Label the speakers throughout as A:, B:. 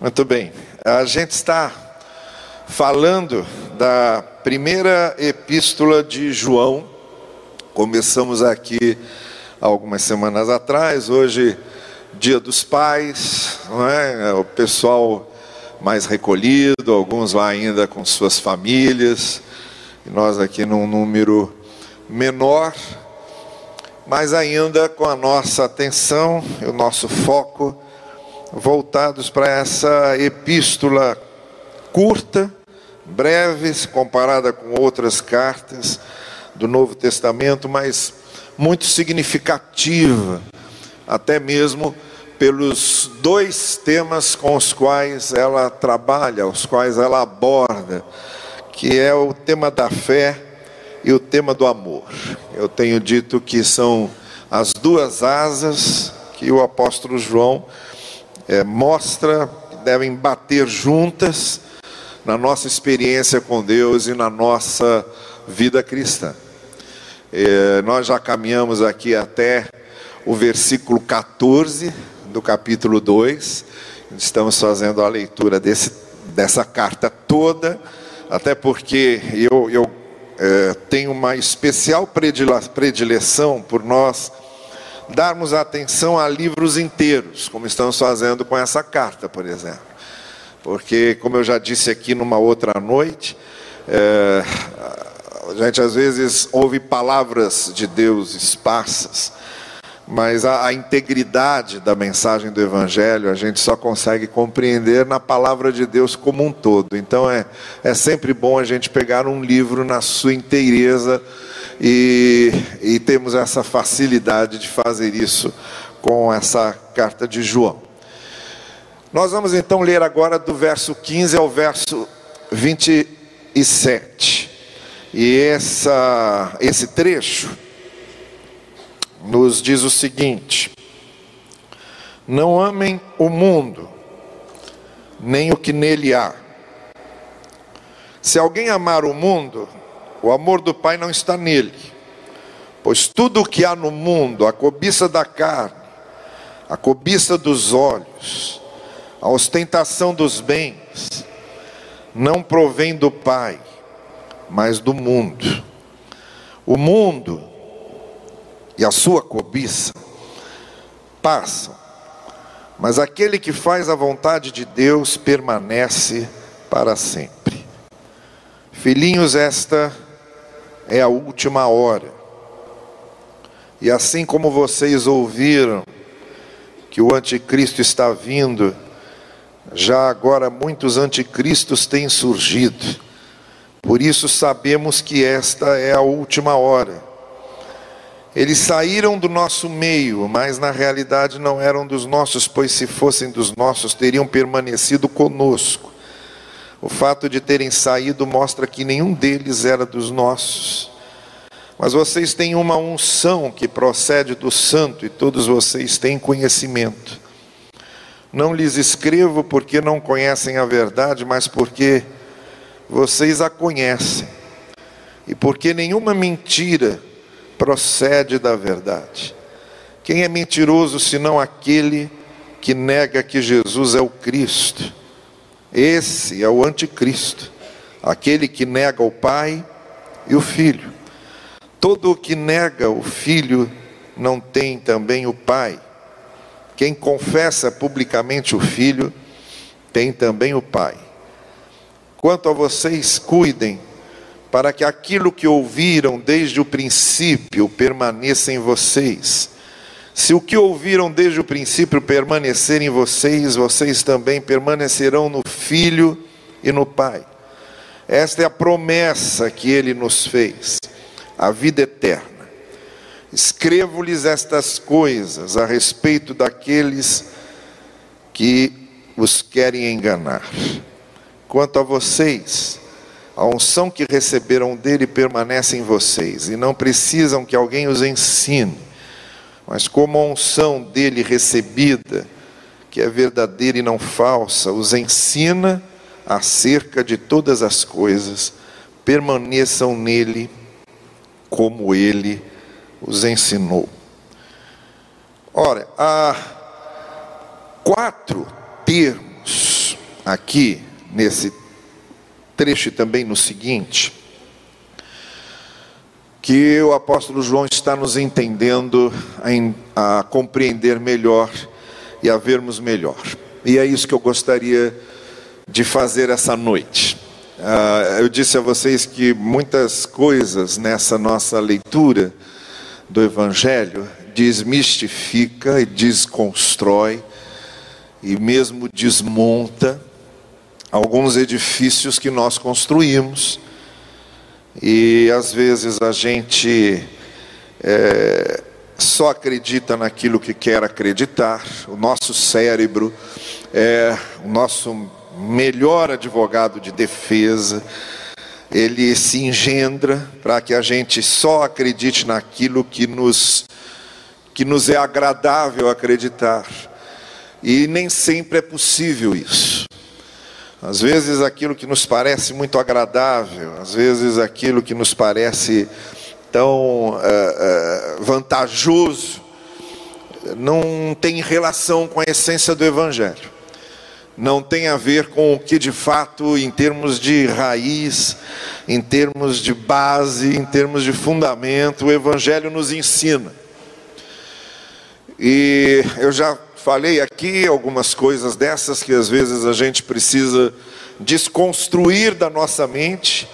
A: Muito bem. A gente está falando da primeira epístola de João. Começamos aqui algumas semanas atrás, hoje Dia dos Pais, não é? O pessoal mais recolhido, alguns lá ainda com suas famílias, e nós aqui num número menor, mas ainda com a nossa atenção e o nosso foco voltados para essa epístola curta, breve, comparada com outras cartas do Novo Testamento, mas muito significativa, até mesmo pelos dois temas com os quais ela trabalha, os quais ela aborda, que é o tema da fé e o tema do amor. Eu tenho dito que são as duas asas que o apóstolo João é, mostra que devem bater juntas na nossa experiência com Deus e na nossa vida cristã. É, nós já caminhamos aqui até o versículo 14 do capítulo 2, estamos fazendo a leitura desse, dessa carta toda, até porque eu, eu é, tenho uma especial predileção por nós darmos atenção a livros inteiros, como estamos fazendo com essa carta, por exemplo. Porque, como eu já disse aqui numa outra noite, é, a gente às vezes ouve palavras de Deus esparsas, mas a, a, integridade da mensagem do Evangelho a gente só consegue compreender na palavra de Deus como um todo. Então é, é sempre bom a gente pegar um livro na sua inteireza e, e temos essa facilidade de fazer isso com essa carta de João. Nós vamos então ler agora do verso 15 ao verso 27. E essa, esse trecho nos diz o seguinte: Não amem o mundo, nem o que nele há. Se alguém amar o mundo, o amor do Pai não está nele. Pois tudo o que há no mundo, a cobiça da carne, a cobiça dos olhos, a ostentação dos bens, não provém do Pai, mas do mundo. O mundo e a sua cobiça passam, mas aquele que faz a vontade de Deus permanece para sempre. Filhinhos, esta é a última hora. E assim como vocês ouviram que o anticristo está vindo, já agora muitos anticristos têm surgido. Por isso sabemos que esta é a última hora. Eles saíram do nosso meio, mas na realidade não eram dos nossos, pois se fossem dos nossos, teriam permanecido conosco. O fato de terem saído mostra que nenhum deles era dos nossos. Mas vocês têm uma unção que procede do santo e todos vocês têm conhecimento. Não lhes escrevo porque não conhecem a verdade, mas porque vocês a conhecem. E porque nenhuma mentira procede da verdade. Quem é mentiroso senão aquele que nega que Jesus é o Cristo? Esse é o anticristo, aquele que nega o Pai e o Filho. Todo o que nega o Filho não tem também o Pai. Quem confessa publicamente o Filho tem também o Pai. Quanto a vocês, cuidem para que aquilo que ouviram desde o princípio permaneça em vocês se o que ouviram desde o princípio permanecer em vocês, vocês também permanecerão no Filho e no Pai. Esta é a promessa que ele nos fez, a vida eterna. Escrevo-lhes estas coisas a respeito daqueles que os querem enganar. Quanto a vocês, a unção que receberam dele permanece em vocês e não precisam que alguém os ensine mas como a unção dele recebida, que é verdadeira e não falsa, os ensina acerca de todas as coisas, permaneçam nele como ele os ensinou. Ora, há quatro termos aqui nesse trecho e também no seguinte, que o apóstolo João está nos entendendo a, a compreender melhor e a vermos melhor. E é isso que eu gostaria de fazer essa noite. Uh, eu disse a vocês que muitas coisas nessa nossa leitura do Evangelho desmistifica e desconstrói e mesmo desmonta alguns edifícios que nós construímos e às vezes a gente é, só acredita naquilo que quer acreditar. O nosso cérebro é o nosso melhor advogado de defesa. Ele se engendra para que a gente só acredite naquilo que nos que nos é agradável acreditar. E nem sempre é possível isso. Às vezes aquilo que nos parece muito agradável, às vezes aquilo que nos parece tão uh, uh, vantajoso, não tem relação com a essência do Evangelho. Não tem a ver com o que de fato, em termos de raiz, em termos de base, em termos de fundamento, o Evangelho nos ensina. E eu já Falei aqui algumas coisas dessas que às vezes a gente precisa desconstruir da nossa mente.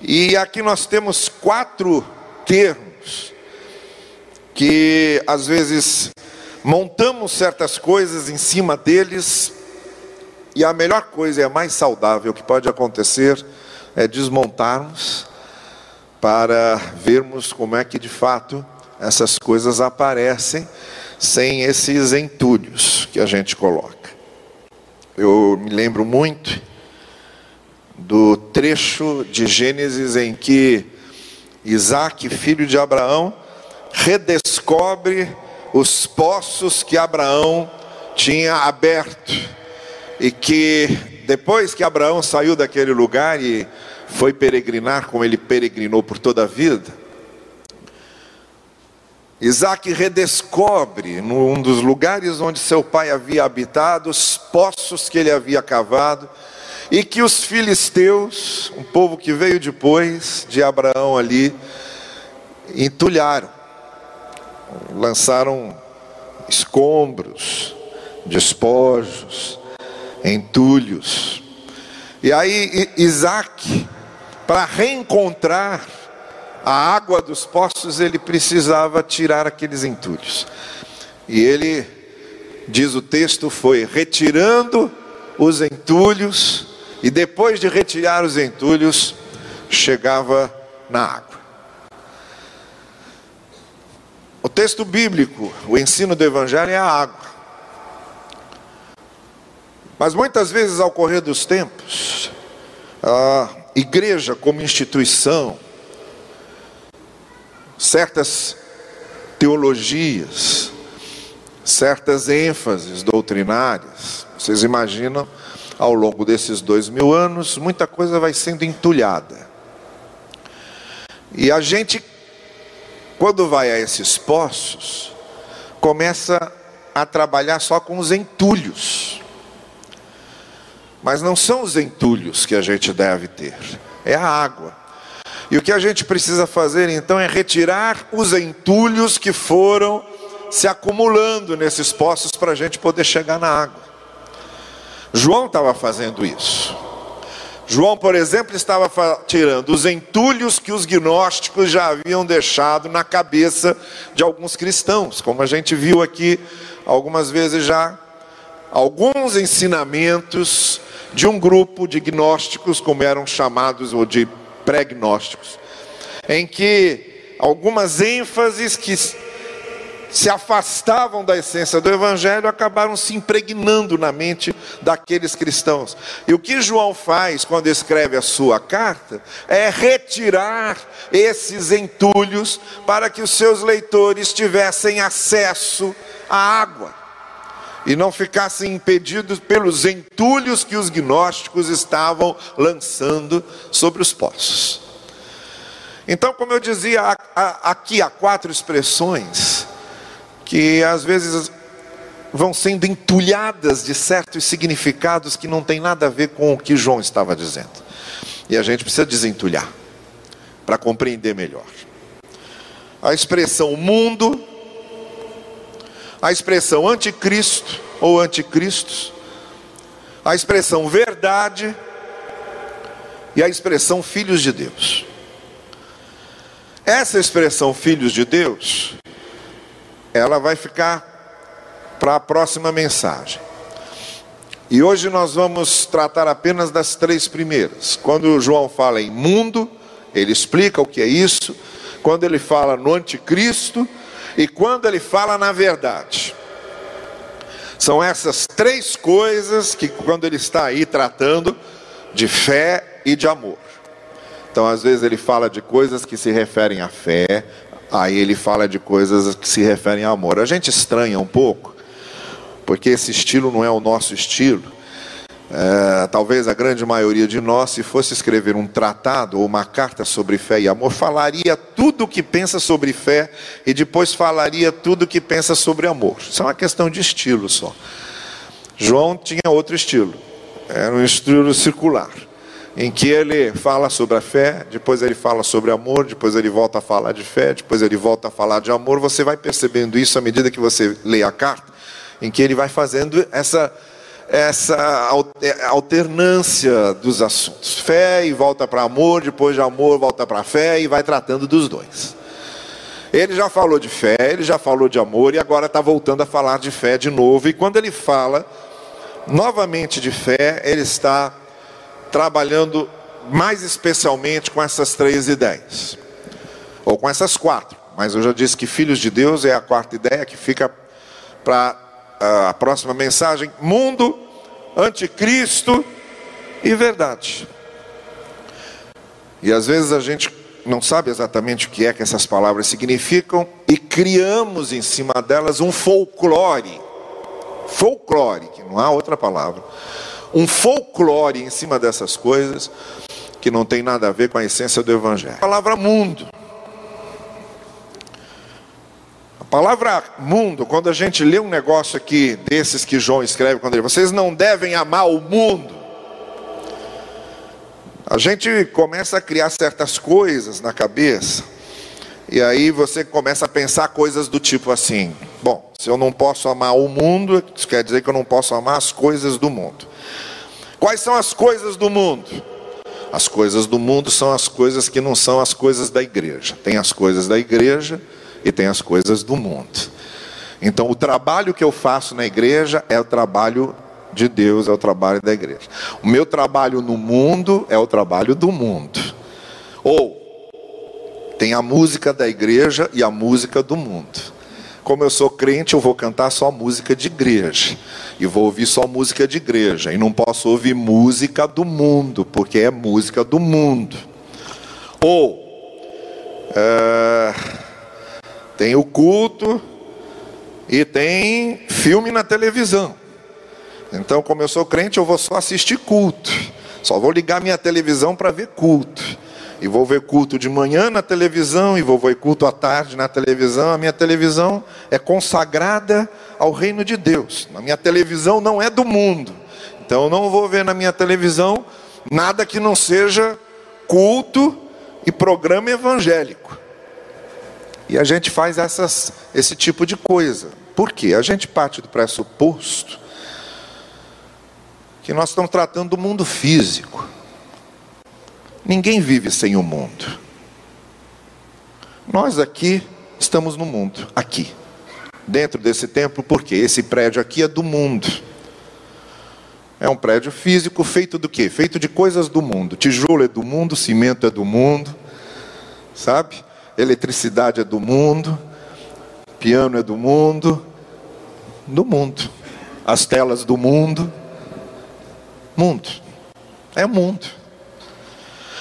A: E aqui nós temos quatro termos que às vezes montamos certas coisas em cima deles e a melhor coisa a mais saudável que pode acontecer é desmontarmos para vermos como é que de fato essas coisas aparecem sem esses entulhos que a gente coloca. Eu me lembro muito do trecho de Gênesis em que Isaac, filho de Abraão, redescobre os poços que Abraão tinha aberto e que depois que Abraão saiu daquele lugar e foi peregrinar como ele peregrinou por toda a vida, Isaac redescobre, num dos lugares onde seu pai havia habitado, os poços que ele havia cavado, e que os filisteus, um povo que veio depois de Abraão ali, entulharam, lançaram escombros, despojos, entulhos. E aí Isaac, para reencontrar a água dos poços, ele precisava tirar aqueles entulhos. E ele, diz o texto, foi retirando os entulhos, e depois de retirar os entulhos, chegava na água. O texto bíblico, o ensino do Evangelho é a água. Mas muitas vezes, ao correr dos tempos, a igreja como instituição, certas teologias, certas ênfases doutrinárias. Vocês imaginam, ao longo desses dois mil anos, muita coisa vai sendo entulhada. E a gente, quando vai a esses poços, começa a trabalhar só com os entulhos. Mas não são os entulhos que a gente deve ter, é a água. E o que a gente precisa fazer então é retirar os entulhos que foram se acumulando nesses poços para a gente poder chegar na água. João estava fazendo isso. João, por exemplo, estava tirando os entulhos que os gnósticos já haviam deixado na cabeça de alguns cristãos, como a gente viu aqui algumas vezes já, alguns ensinamentos de um grupo de gnósticos, como eram chamados, ou de pregnósticos, em que algumas ênfases que se afastavam da essência do Evangelho acabaram se impregnando na mente daqueles cristãos. E o que João faz quando escreve a sua carta é retirar esses entulhos para que os seus leitores tivessem acesso à água e não ficassem impedidos pelos entulhos que os gnósticos estavam lançando sobre os poços. Então, como eu dizia, aqui há quatro expressões que às vezes vão sendo entulhadas de certos significados que não tem nada a ver com o que João estava dizendo. E a gente precisa desentulhar para compreender melhor. A expressão mundo, a expressão anticristo ou anticristos, a expressão verdade e a expressão filhos de Deus. Essa expressão filhos de Deus, ela vai ficar para a próxima mensagem. E hoje nós vamos tratar apenas das três primeiras. Quando João fala em mundo, ele explica o que é isso. Quando ele fala no anticristo e quando ele fala na verdade. São essas três coisas que, quando ele está aí tratando de fé e de amor. Então, às vezes, ele fala de coisas que se referem à fé, aí ele fala de coisas que se referem a amor. A gente estranha um pouco, porque esse estilo não é o nosso estilo. É, talvez a grande maioria de nós, se fosse escrever um tratado ou uma carta sobre fé e amor, falaria tudo o que pensa sobre fé e depois falaria tudo o que pensa sobre amor. Isso é uma questão de estilo só. João tinha outro estilo, era um estilo circular, em que ele fala sobre a fé, depois ele fala sobre amor, depois ele volta a falar de fé, depois ele volta a falar de amor. Você vai percebendo isso à medida que você lê a carta, em que ele vai fazendo essa essa é, alternância dos assuntos. Fé e volta para amor, depois de amor volta para fé e vai tratando dos dois. Ele já falou de fé, ele já falou de amor e agora está voltando a falar de fé de novo. E quando ele fala novamente de fé, ele está trabalhando mais especialmente com essas três ideias, ou com essas quatro. Mas eu já disse que filhos de Deus é a quarta ideia que fica para a próxima mensagem: mundo, anticristo e verdade. E às vezes a gente não sabe exatamente o que é que essas palavras significam e criamos em cima delas um folclore. Folclore, que não há outra palavra. Um folclore em cima dessas coisas que não tem nada a ver com a essência do evangelho. A palavra mundo palavra mundo, quando a gente lê um negócio aqui desses que João escreve, quando ele vocês não devem amar o mundo. A gente começa a criar certas coisas na cabeça, e aí você começa a pensar coisas do tipo assim: bom, se eu não posso amar o mundo, isso quer dizer que eu não posso amar as coisas do mundo. Quais são as coisas do mundo? As coisas do mundo são as coisas que não são as coisas da igreja. Tem as coisas da igreja e tem as coisas do mundo. Então, o trabalho que eu faço na igreja é o trabalho de Deus, é o trabalho da igreja. O meu trabalho no mundo é o trabalho do mundo. Ou tem a música da igreja e a música do mundo. Como eu sou crente, eu vou cantar só música de igreja. E vou ouvir só música de igreja. E não posso ouvir música do mundo, porque é música do mundo. Ou. É tem o culto e tem filme na televisão. Então, como eu sou crente, eu vou só assistir culto. Só vou ligar minha televisão para ver culto. E vou ver culto de manhã na televisão e vou ver culto à tarde na televisão. A minha televisão é consagrada ao reino de Deus. A minha televisão não é do mundo. Então eu não vou ver na minha televisão nada que não seja culto e programa evangélico. E a gente faz essas, esse tipo de coisa. Por quê? A gente parte do pressuposto que nós estamos tratando do mundo físico. Ninguém vive sem o mundo. Nós aqui estamos no mundo, aqui. Dentro desse templo, porque esse prédio aqui é do mundo. É um prédio físico feito do quê? Feito de coisas do mundo. Tijolo é do mundo, cimento é do mundo, sabe? Eletricidade é do mundo, piano é do mundo, do mundo. As telas do mundo, mundo. É mundo.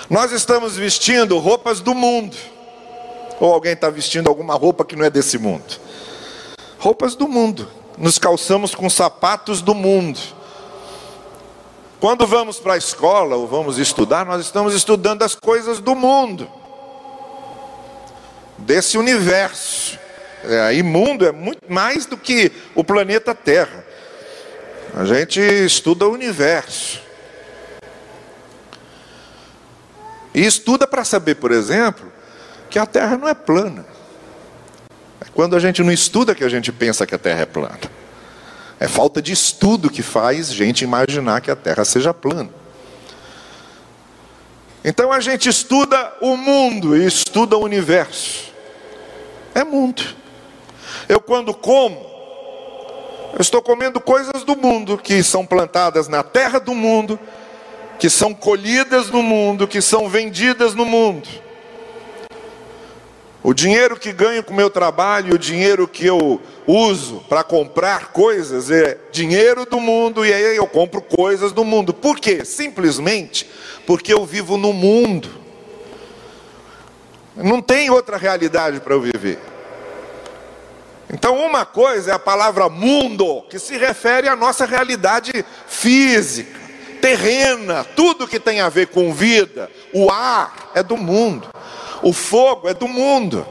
A: Nós estamos vestindo roupas do mundo. Ou alguém está vestindo alguma roupa que não é desse mundo? Roupas do mundo. Nos calçamos com sapatos do mundo. Quando vamos para a escola ou vamos estudar, nós estamos estudando as coisas do mundo desse universo É, imundo é muito mais do que o planeta Terra. A gente estuda o universo. E estuda para saber, por exemplo, que a Terra não é plana. É quando a gente não estuda que a gente pensa que a Terra é plana. É falta de estudo que faz gente imaginar que a Terra seja plana. Então a gente estuda o mundo e estuda o universo. É mundo. Eu quando como, eu estou comendo coisas do mundo que são plantadas na terra do mundo, que são colhidas no mundo, que são vendidas no mundo. O dinheiro que ganho com o meu trabalho, o dinheiro que eu uso para comprar coisas é dinheiro do mundo e aí eu compro coisas do mundo. Por quê? Simplesmente porque eu vivo no mundo. Não tem outra realidade para eu viver. Então, uma coisa é a palavra mundo, que se refere à nossa realidade física, terrena, tudo que tem a ver com vida. O ar é do mundo, o fogo é do mundo,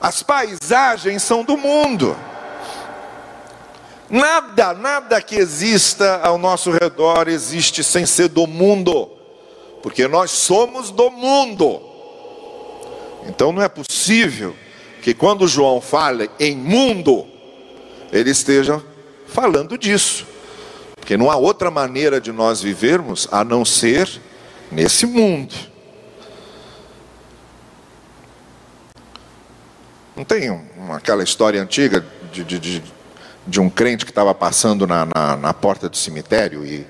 A: as paisagens são do mundo. Nada, nada que exista ao nosso redor existe sem ser do mundo, porque nós somos do mundo. Então não é possível que quando João fala em mundo, ele esteja falando disso. Porque não há outra maneira de nós vivermos a não ser nesse mundo. Não tem uma, aquela história antiga de, de, de, de um crente que estava passando na, na, na porta do cemitério e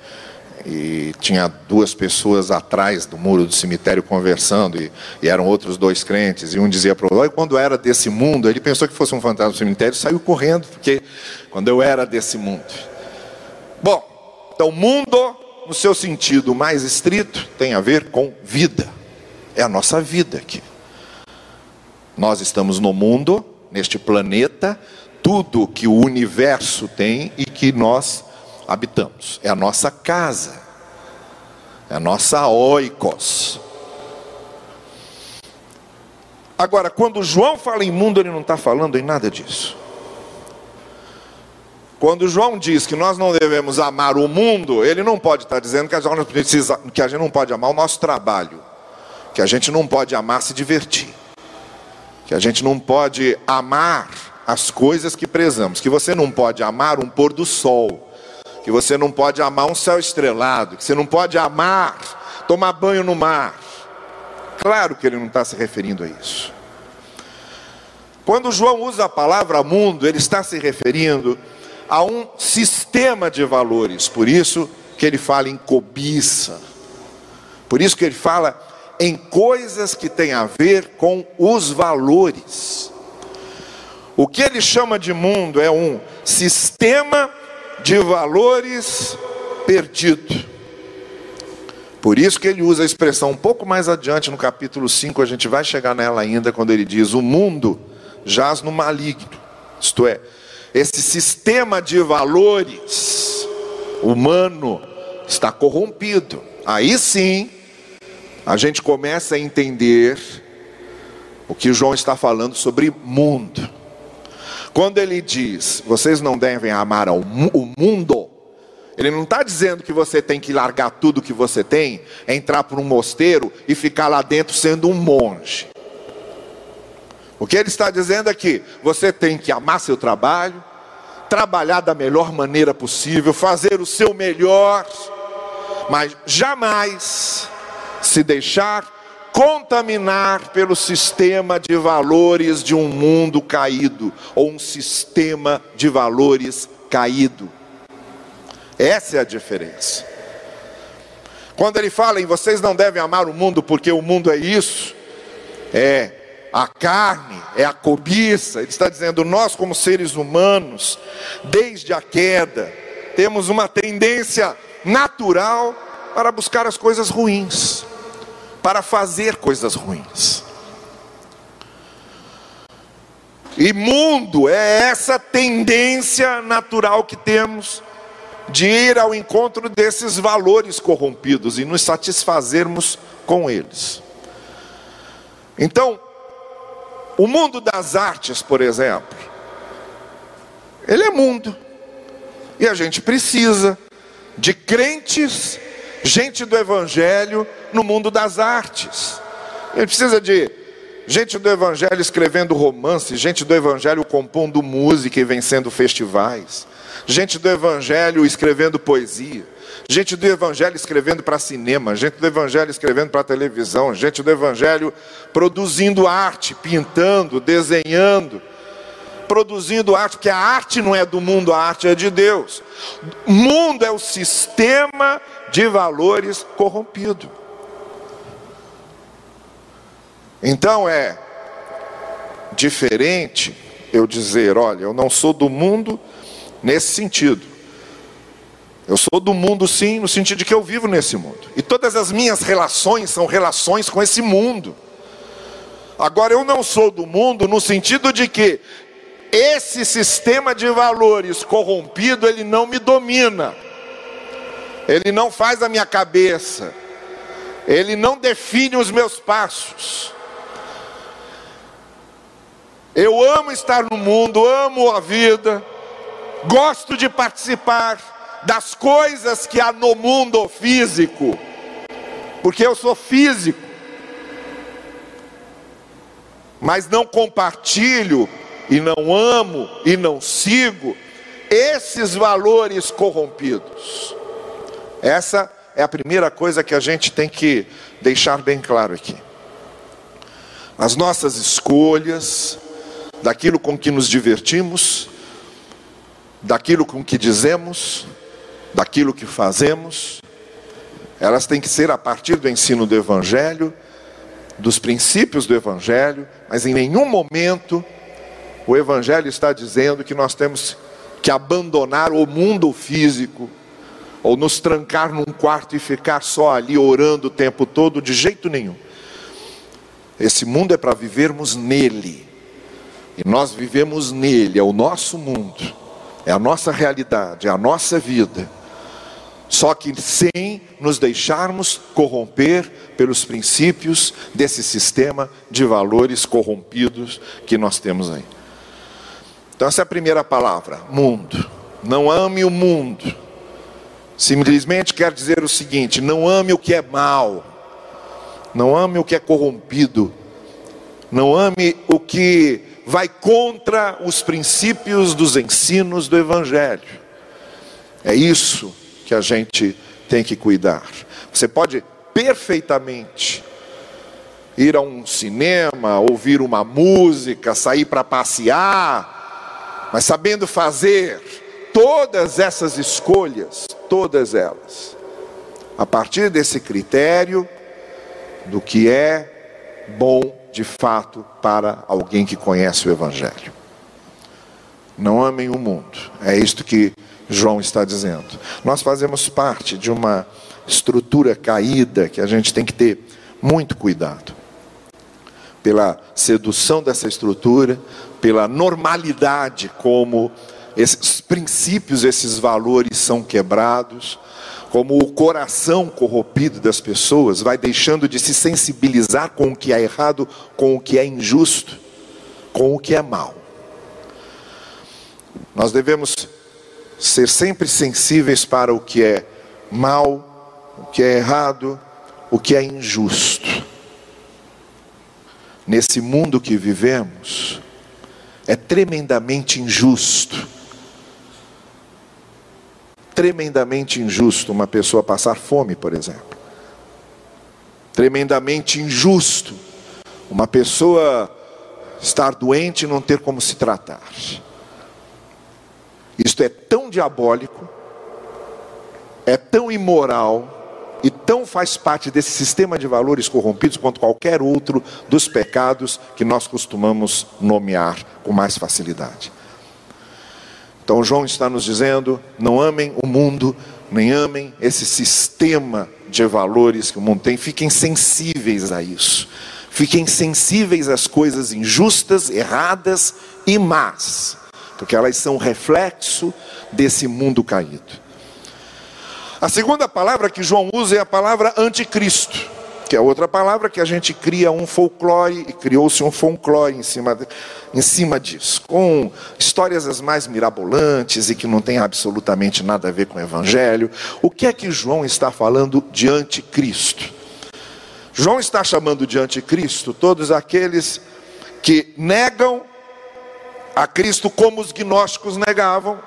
A: e tinha duas pessoas atrás do muro do cemitério conversando, e, e eram outros dois crentes, e um dizia para o outro, quando era desse mundo, ele pensou que fosse um fantasma do cemitério saiu correndo, porque quando eu era desse mundo. Bom, então mundo, no seu sentido mais estrito, tem a ver com vida, é a nossa vida aqui. Nós estamos no mundo, neste planeta, tudo que o universo tem e que nós habitamos. É a nossa casa. É a nossa oikos. Agora, quando João fala em mundo, ele não está falando em nada disso. Quando João diz que nós não devemos amar o mundo, ele não pode estar dizendo que a gente, precisa, que a gente não pode amar o nosso trabalho, que a gente não pode amar se divertir, que a gente não pode amar as coisas que prezamos, que você não pode amar um pôr do sol, que você não pode amar um céu estrelado, que você não pode amar tomar banho no mar. Claro que ele não está se referindo a isso. Quando João usa a palavra mundo, ele está se referindo a um sistema de valores. Por isso que ele fala em cobiça. Por isso que ele fala em coisas que têm a ver com os valores. O que ele chama de mundo é um sistema de valores perdido. Por isso que ele usa a expressão um pouco mais adiante no capítulo 5, a gente vai chegar nela ainda, quando ele diz: O mundo jaz no maligno. Isto é, esse sistema de valores humano está corrompido. Aí sim, a gente começa a entender o que João está falando sobre mundo. Quando ele diz, vocês não devem amar o mundo, ele não está dizendo que você tem que largar tudo que você tem, entrar por um mosteiro e ficar lá dentro sendo um monge. O que ele está dizendo é que você tem que amar seu trabalho, trabalhar da melhor maneira possível, fazer o seu melhor, mas jamais se deixar contaminar pelo sistema de valores de um mundo caído, ou um sistema de valores caído. Essa é a diferença. Quando ele fala em vocês não devem amar o mundo porque o mundo é isso, é a carne, é a cobiça, ele está dizendo, nós como seres humanos, desde a queda, temos uma tendência natural para buscar as coisas ruins para fazer coisas ruins. Imundo é essa tendência natural que temos de ir ao encontro desses valores corrompidos e nos satisfazermos com eles. Então, O mundo das artes, por exemplo, ele é mundo. E a gente precisa de crentes, gente do evangelho no mundo das artes. A gente precisa de gente do evangelho escrevendo romance, gente do evangelho compondo música e vencendo festivais, gente do evangelho escrevendo poesia, gente do evangelho escrevendo para cinema, gente do evangelho escrevendo para televisão, gente do evangelho produzindo arte, pintando, desenhando, produzindo arte, porque a arte não é do mundo, a arte é de Deus. O mundo é o sistema de valores corrompido. Então é diferente eu dizer, olha, eu não sou do mundo nesse sentido. Eu sou do mundo sim, no sentido de que eu vivo nesse mundo. E todas as minhas relações são relações com esse mundo. Agora eu não sou do mundo no sentido de que esse sistema de valores corrompido, ele não me domina. Ele não faz a minha cabeça. Ele não define os meus passos. Eu amo estar no mundo, amo a vida, gosto de participar das coisas que há no mundo físico, porque eu sou físico, mas não compartilho e não amo e não sigo esses valores corrompidos. Essa é a primeira coisa que a gente tem que deixar bem claro aqui. As nossas escolhas, daquilo com que nos divertimos, daquilo com que dizemos, daquilo que fazemos. Elas têm que ser a partir do ensino do Evangelho, dos princípios do Evangelho, mas em nenhum momento o Evangelho está dizendo que nós temos que abandonar o mundo físico, ou nos trancar num quarto e ficar só ali orando o tempo todo, de jeito nenhum. Esse mundo é para vivermos nele. E nós vivemos nele, é o nosso mundo, é a nossa realidade, é a nossa vida. Só que sem nos deixarmos corromper pelos princípios desse sistema de valores corrompidos que nós temos aí. Então, essa é a primeira palavra: mundo. Não ame o mundo. Simplesmente quer dizer o seguinte: não ame o que é mal, não ame o que é corrompido, não ame o que vai contra os princípios dos ensinos do Evangelho. É isso que a gente tem que cuidar. Você pode perfeitamente ir a um cinema, ouvir uma música, sair para passear, mas sabendo fazer todas essas escolhas, todas elas, a partir desse critério do que é bom de fato para alguém que conhece o Evangelho. Não amem o mundo, é isto que João está dizendo. Nós fazemos parte de uma estrutura caída que a gente tem que ter muito cuidado. Pela sedução dessa estrutura, pela normalidade como esses princípios, esses valores são quebrados, como o coração corrompido das pessoas vai deixando de se sensibilizar com o que é errado, com o que é injusto, com o que é mal. Nós devemos ser sempre sensíveis para o que é mal, o que é errado, o que é injusto. Nesse mundo que vivemos, é tremendamente injusto tremendamente injusto uma pessoa passar fome, por exemplo. Tremendamente injusto uma pessoa estar doente e não ter como se tratar. Isto é tão diabólico, é tão imoral e tão faz parte desse sistema de valores corrompidos quanto qualquer outro dos pecados que nós costumamos nomear com mais facilidade. Então João está nos dizendo: não amem o mundo, nem amem esse sistema de valores que o mundo tem, fiquem sensíveis a isso. Fiquem sensíveis às coisas injustas, erradas e más, porque elas são reflexo desse mundo caído. A segunda palavra que João usa é a palavra anticristo. que é outra palavra que a gente cria um folclore, e criou-se um folclore em cima, em cima disso, com histórias as mais mirabolantes e que não tem absolutamente nada a ver com o Evangelho. O que é que João está falando de anticristo? João está chamando de anticristo todos aqueles que negam a Cristo como os gnósticos negavam,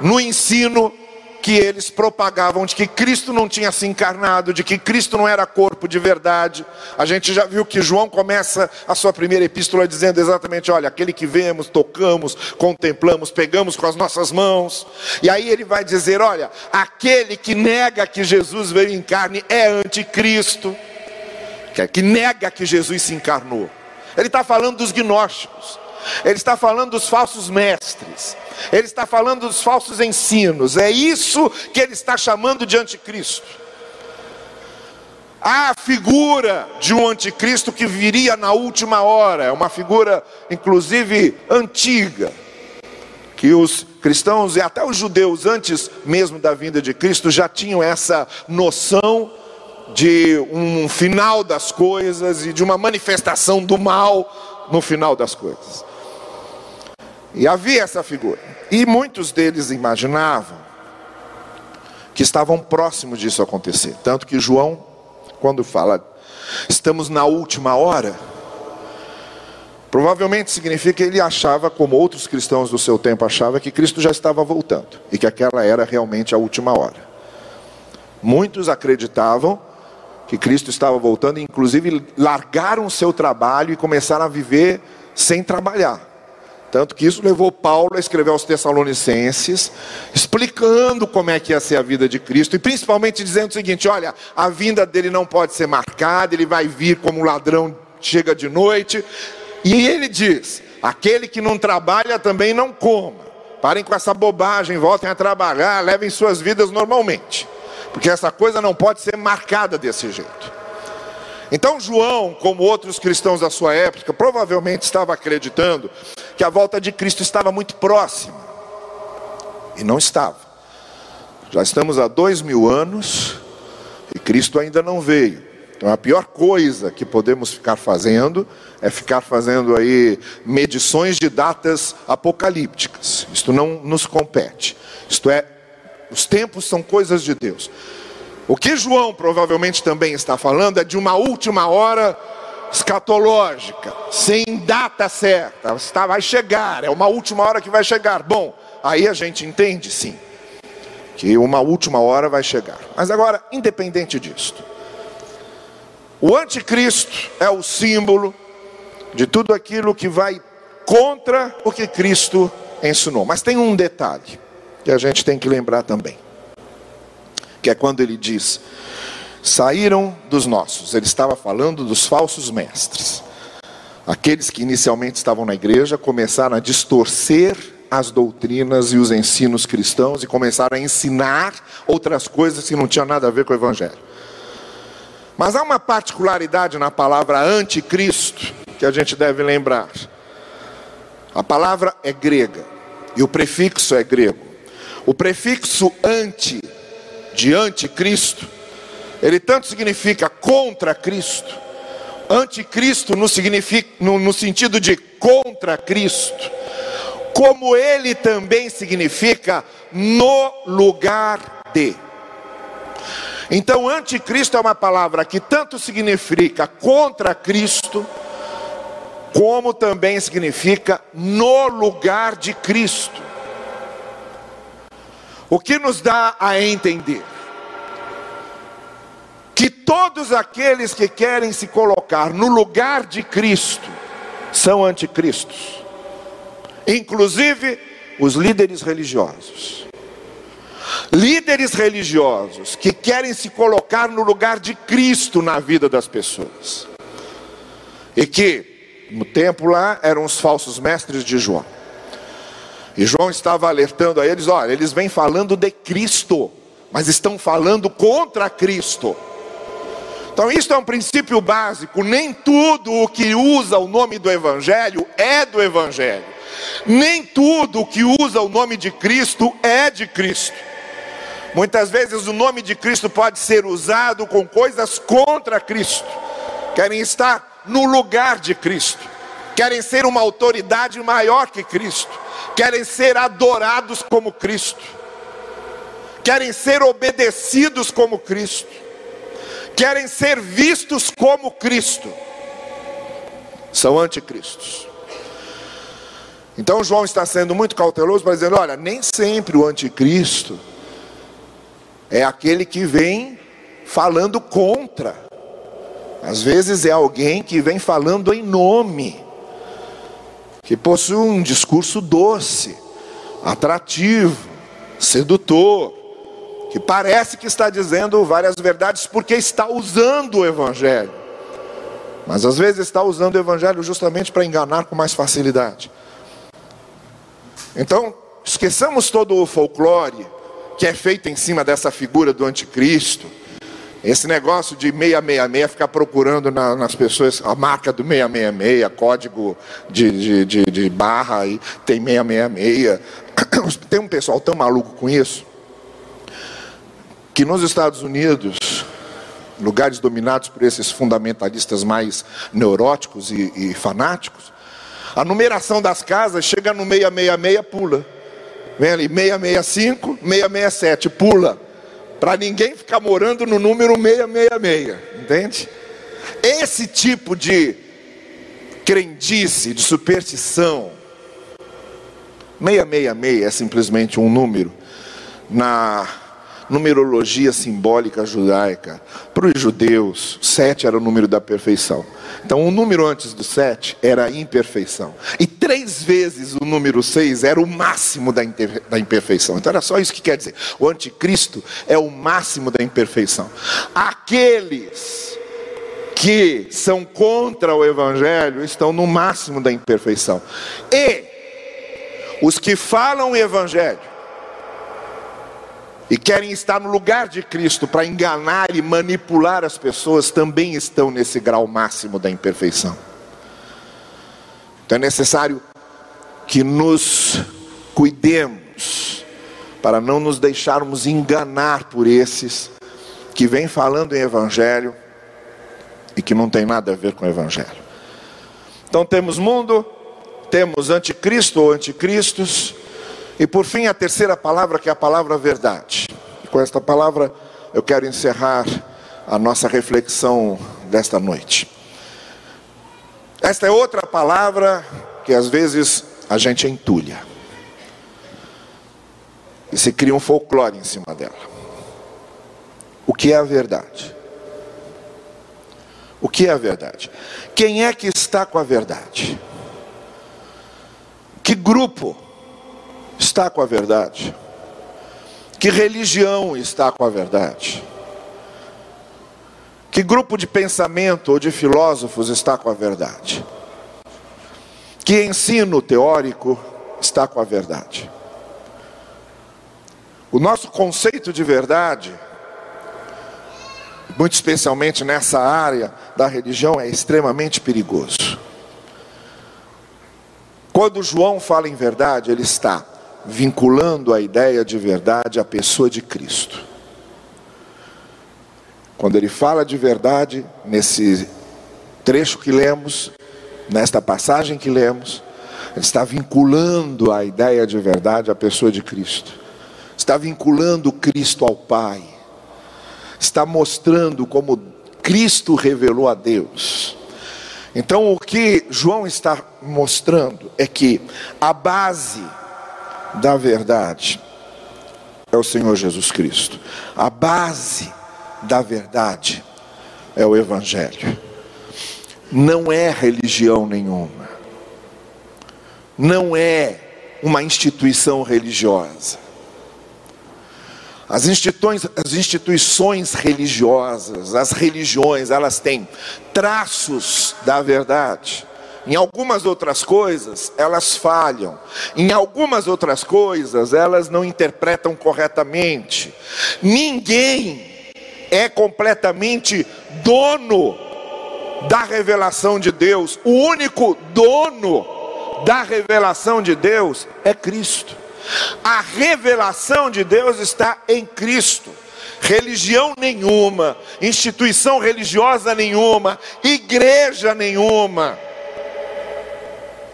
A: no ensino que eles propagavam de que Cristo não tinha se encarnado, de que Cristo não era corpo de verdade. A gente já viu que João começa a sua primeira epístola dizendo exatamente: olha, aquele que vemos, tocamos, contemplamos, pegamos com as nossas mãos. E aí ele vai dizer: olha, aquele que nega que Jesus veio em carne é anticristo, que, é, nega que Jesus se encarnou. Ele está falando dos gnósticos, ele está falando dos falsos mestres. Ele está falando dos falsos ensinos. É isso que ele está chamando de anticristo. A figura de um anticristo que viria na última hora, é uma figura, inclusive, antiga, que os cristãos e até os judeus, antes mesmo da vinda de Cristo, já tinham essa noção de um final das coisas e de uma manifestação do mal no final das coisas. E havia essa figura. E muitos deles imaginavam que estavam próximos disso acontecer. Tanto que João, quando fala, estamos na última hora, provavelmente significa que ele achava, como outros cristãos do seu tempo achavam, que Cristo já estava voltando e que aquela era realmente a última hora. Muitos acreditavam que Cristo estava voltando, inclusive largaram o seu trabalho e começaram a viver sem trabalhar. Tanto que isso levou Paulo a escrever aos Tessalonicenses, explicando como é que ia ser a vida de Cristo, e principalmente dizendo o seguinte: olha, a vinda dele não pode ser marcada, ele vai vir como um ladrão chega de noite. E ele diz: aquele que não trabalha também não coma. Parem com essa bobagem, voltem a trabalhar, levem suas vidas normalmente, porque essa coisa não pode ser marcada desse jeito. Então, João, como outros cristãos da sua época, provavelmente estava acreditando que a volta de Cristo estava muito próxima. E não estava. Já estamos há dois mil anos e Cristo ainda não veio. Então, a pior coisa que podemos ficar fazendo é ficar fazendo aí medições de datas apocalípticas. Isto não nos compete. Isto é, os tempos são coisas de Deus. O que João provavelmente também está falando é de uma última hora escatológica, sem data certa, está, vai chegar, é uma última hora que vai chegar. Bom, aí a gente entende sim, que uma última hora vai chegar. Mas agora, independente disso, o anticristo é o símbolo de tudo aquilo que vai contra o que Cristo ensinou. Mas tem um detalhe que a gente tem que lembrar também que é quando ele diz: saíram dos nossos. Ele estava falando dos falsos mestres. Aqueles que inicialmente estavam na igreja começaram a distorcer as doutrinas e os ensinos cristãos e começaram a ensinar outras coisas que não tinham nada a ver com o evangelho. Mas há uma particularidade na palavra anticristo que a gente deve lembrar. A palavra é grega e o prefixo é grego. O prefixo anti de anticristo, ele tanto significa contra Cristo, anticristo no, significa, no, no sentido de contra Cristo, como ele também significa no lugar de. Então, anticristo é uma palavra que tanto significa contra Cristo, como também significa no lugar de Cristo. O que nos dá a entender que todos aqueles que querem se colocar no lugar de Cristo são anticristos, inclusive os líderes religiosos. Líderes religiosos que querem se colocar no lugar de Cristo na vida das pessoas. E que, no tempo lá, eram os falsos mestres de João. E João estava alertando a eles: olha, eles vêm falando de Cristo, mas estão falando contra Cristo. Então, isso é um princípio básico. Nem tudo o que usa o nome do Evangelho é do Evangelho. Nem tudo o que usa o nome de Cristo é de Cristo. Muitas vezes o nome de Cristo pode ser usado com coisas contra Cristo. Querem estar no lugar de Cristo. Querem ser uma autoridade maior que Cristo. Querem ser adorados como Cristo. Querem ser obedecidos como Cristo. Querem ser vistos como Cristo. São anticristos. Então João está sendo muito cauteloso para dizer: olha, nem sempre o anticristo é aquele que vem falando contra. Às vezes é alguém que vem falando em nome, que possui um discurso doce, atrativo, sedutor, que parece que está dizendo várias verdades porque está usando o Evangelho, mas às vezes está usando o Evangelho justamente para enganar com mais facilidade. Então, esqueçamos todo o folclore que é feito em cima dessa figura do anticristo. Esse negócio de 666, ficar procurando na, nas pessoas a marca do 666, código de, de, de, de barra, e tem 666. Tem um pessoal tão maluco com isso, que nos Estados Unidos, lugares dominados por esses fundamentalistas mais neuróticos e, e fanáticos, a numeração das casas chega no 666, pula. Vem ali, 665, 667, pula. Para ninguém ficar morando no número 666, entende? Esse tipo de crendice, de superstição, 666 é simplesmente um número na numerologia simbólica judaica. Para os judeus, sete era o número da perfeição. Então, o número antes do sete era a imperfeição. E três vezes o número seis era o máximo da, da imperfeição. Então, era só isso que quer dizer. O anticristo é o máximo da imperfeição. Aqueles que são contra o evangelho estão no máximo da imperfeição. E os que falam o evangelho e querem estar no lugar de Cristo para enganar e manipular as pessoas, também estão nesse grau máximo da imperfeição. Então é necessário que nos cuidemos para não nos deixarmos enganar por esses que vêm falando em evangelho e que não tem nada a ver com o evangelho. Então temos mundo, temos anticristo ou anticristos, e por fim, a terceira palavra, que é a palavra verdade. E com esta palavra, eu quero encerrar a nossa reflexão desta noite. Esta é outra palavra que às vezes a gente entulha. E se cria um folclore em cima dela. O que é a verdade? O que é a verdade? Quem é que está com a verdade? Que grupo está com a verdade? Que religião está com a verdade? Que grupo de pensamento ou de filósofos está com a verdade? Que ensino teórico está com a verdade? O nosso conceito de verdade, muito especialmente nessa área da religião, é extremamente perigoso. Quando João fala em verdade, ele está vinculando a ideia de verdade à pessoa de Cristo. Quando ele fala de verdade, nesse trecho que lemos, nesta passagem que lemos, ele está vinculando a ideia de verdade à pessoa de Cristo. Está vinculando Cristo ao Pai. Está mostrando como Cristo revelou a Deus. Então, o que João está mostrando é que a base da verdade é o Senhor Jesus Cristo. A base da verdade é o Evangelho. Não é religião nenhuma. Não é uma instituição religiosa. As instituições, as instituições religiosas, as religiões, elas têm traços da verdade. Em algumas outras coisas, elas falham. Em algumas outras coisas, elas não interpretam corretamente. Ninguém é completamente dono da revelação de Deus. O único dono da revelação de Deus é Cristo. A revelação de Deus está em Cristo. Religião nenhuma, instituição religiosa nenhuma, igreja nenhuma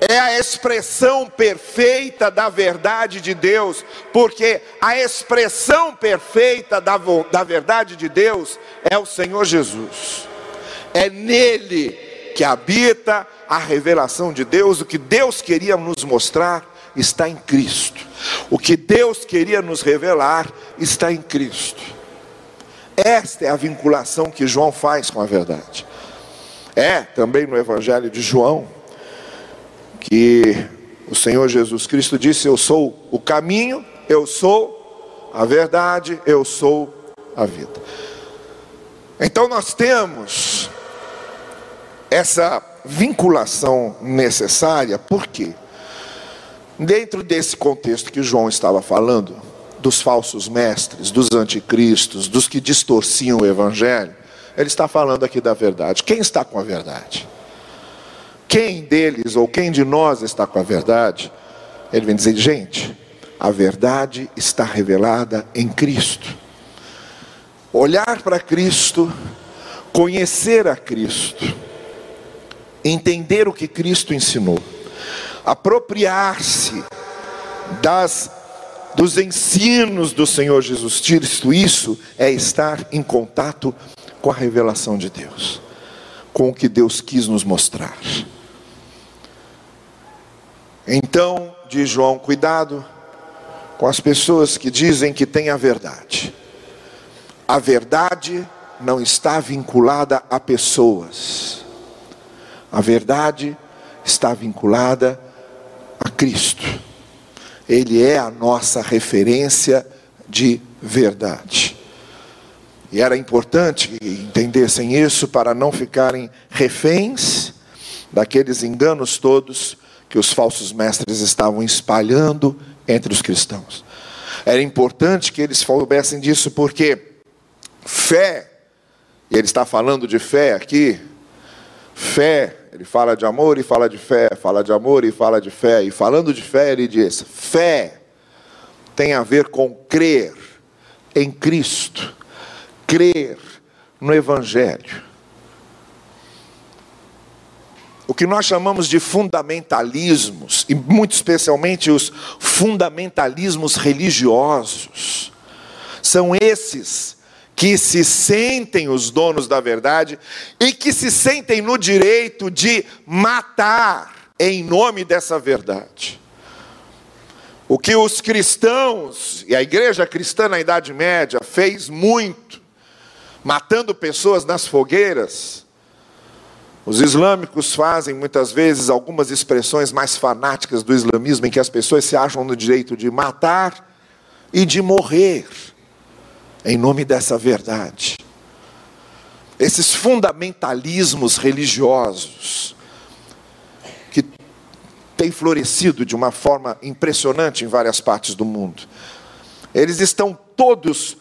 A: é a expressão perfeita da verdade de Deus, porque a expressão perfeita da, da verdade de Deus é o Senhor Jesus, é nele que habita a revelação de Deus, o que Deus queria nos mostrar está em Cristo, o que Deus queria nos revelar está em Cristo. Esta é a vinculação que João faz com a verdade. É também no Evangelho de João, que o Senhor Jesus Cristo disse: Eu sou o caminho, eu sou a verdade, eu sou a vida. Então nós temos essa vinculação necessária, por quê? Dentro desse contexto que João estava falando, dos falsos mestres, dos anticristos, dos que distorciam o evangelho, ele está falando aqui da verdade. Quem está com a verdade? Quem deles ou quem de nós está com a verdade, ele vem dizer: gente, a verdade está revelada em Cristo. Olhar para Cristo, conhecer a Cristo, entender o que Cristo ensinou, apropriar-se das dos ensinos do Senhor Jesus Cristo, isso é estar em contato com a revelação de Deus, com o que Deus quis nos mostrar. Então, diz João, cuidado com as pessoas que dizem que têm a verdade. A verdade não está vinculada a pessoas. A verdade está vinculada a Cristo. Ele é a nossa referência de verdade. E era importante que entendessem isso para não ficarem reféns daqueles enganos todos que os falsos mestres estavam espalhando entre os cristãos. Era importante que eles soubessem disso, porque fé, e ele está falando de fé aqui, fé, ele fala de amor e fala de fé, fala de amor e fala de fé, e falando de fé, ele diz: fé tem a ver com crer em Cristo, crer no Evangelho. O que nós chamamos de fundamentalismos, e muito especialmente os fundamentalismos religiosos, são esses que se sentem os donos da verdade e que se sentem no direito de matar em nome dessa verdade. O que os cristãos e a igreja cristã na Idade Média fez muito, matando pessoas nas fogueiras, os islâmicos fazem muitas vezes algumas expressões mais fanáticas do islamismo, em que as pessoas se acham no direito de matar e de morrer, em nome dessa verdade. Esses fundamentalismos religiosos, que têm florescido de uma forma impressionante em várias partes do mundo, eles estão todos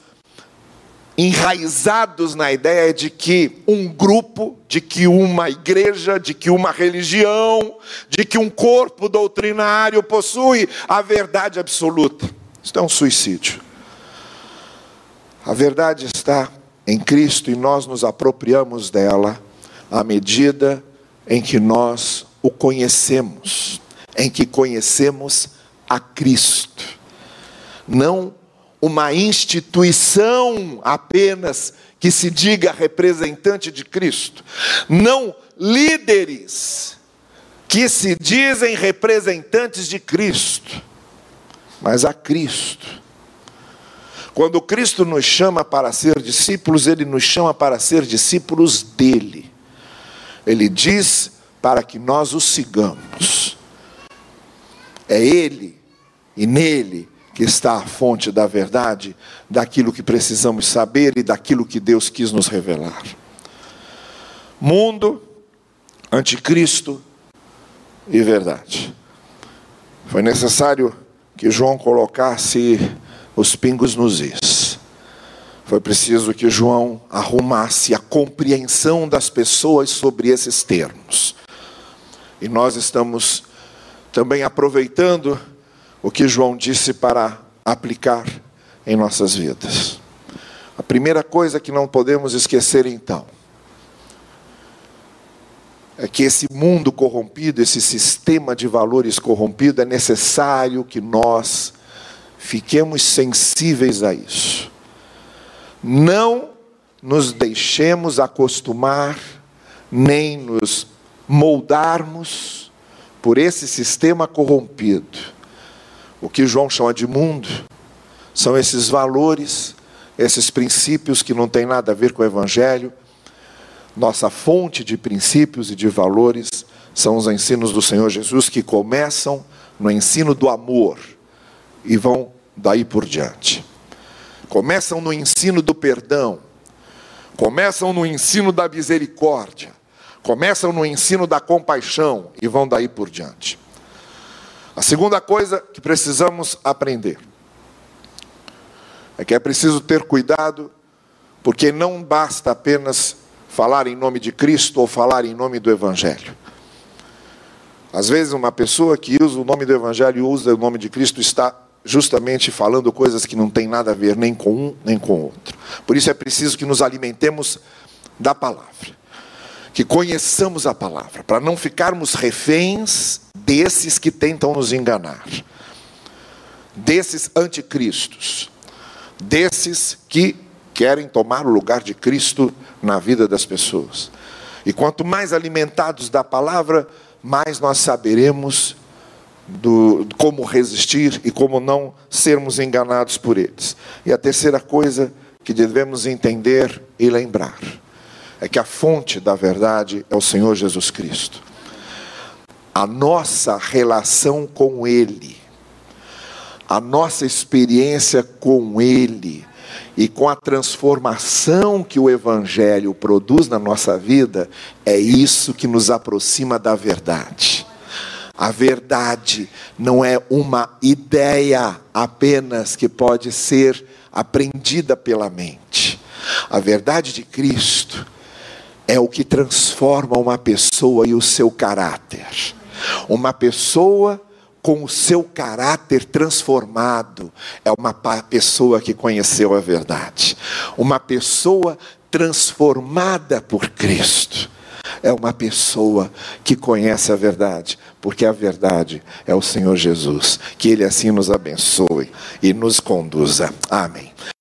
A: enraizados na ideia de que um grupo, de que uma igreja, de que uma religião, de que um corpo doutrinário possui a verdade absoluta. Isso é um suicídio. A verdade está em Cristo e nós nos apropriamos dela à medida em que nós o conhecemos, em que conhecemos a Cristo. Não uma instituição apenas que se diga representante de Cristo, não líderes que se dizem representantes de Cristo, mas a Cristo. Quando Cristo nos chama para ser discípulos, Ele nos chama para ser discípulos dele. Ele diz para que nós o sigamos. É Ele e nele que está a fonte da verdade, daquilo que precisamos saber e daquilo que Deus quis nos revelar. Mundo, anticristo e verdade. Foi necessário que João colocasse os pingos nos is. Foi preciso que João arrumasse a compreensão das pessoas sobre esses termos. E nós estamos também aproveitando o que João disse para aplicar em nossas vidas. A primeira coisa que não podemos esquecer então é que esse mundo corrompido, esse sistema de valores corrompido, é necessário que nós fiquemos sensíveis a isso. Não nos deixemos acostumar, nem nos moldarmos por esse sistema corrompido. O que João chama de mundo são esses valores, esses princípios que não têm nada a ver com o Evangelho. Nossa fonte de princípios e de valores são os ensinos do Senhor Jesus que começam no ensino do amor e vão daí por diante. Começam no ensino do perdão, começam no ensino da misericórdia, começam no ensino da compaixão e vão daí por diante. A segunda coisa que precisamos aprender é que é preciso ter cuidado, porque não basta apenas falar em nome de Cristo ou falar em nome do Evangelho. Às vezes, uma pessoa que usa o nome do Evangelho e usa o nome de Cristo está justamente falando coisas que não têm nada a ver nem com um nem com outro. Por isso é preciso que nos alimentemos da palavra, que conheçamos a palavra, para não ficarmos reféns desses que tentam nos enganar, desses anticristos, desses que querem tomar o lugar de Cristo na vida das pessoas. E quanto mais alimentados da palavra, mais nós saberemos do, como resistir e como não sermos enganados por eles. E a terceira coisa que devemos entender e lembrar é que a fonte da verdade é o Senhor Jesus Cristo. A nossa relação com Ele, a nossa experiência com Ele e com a transformação que o Evangelho produz na nossa vida, é isso que nos aproxima da verdade. A verdade não é uma ideia apenas que pode ser aprendida pela mente. A verdade de Cristo é o que transforma uma pessoa e o seu caráter. Uma pessoa com o seu caráter transformado é uma pessoa que conheceu a verdade. Uma pessoa transformada por Cristo é uma pessoa que conhece a verdade, porque a verdade é o Senhor Jesus. Que Ele assim nos abençoe e nos conduza. Amém.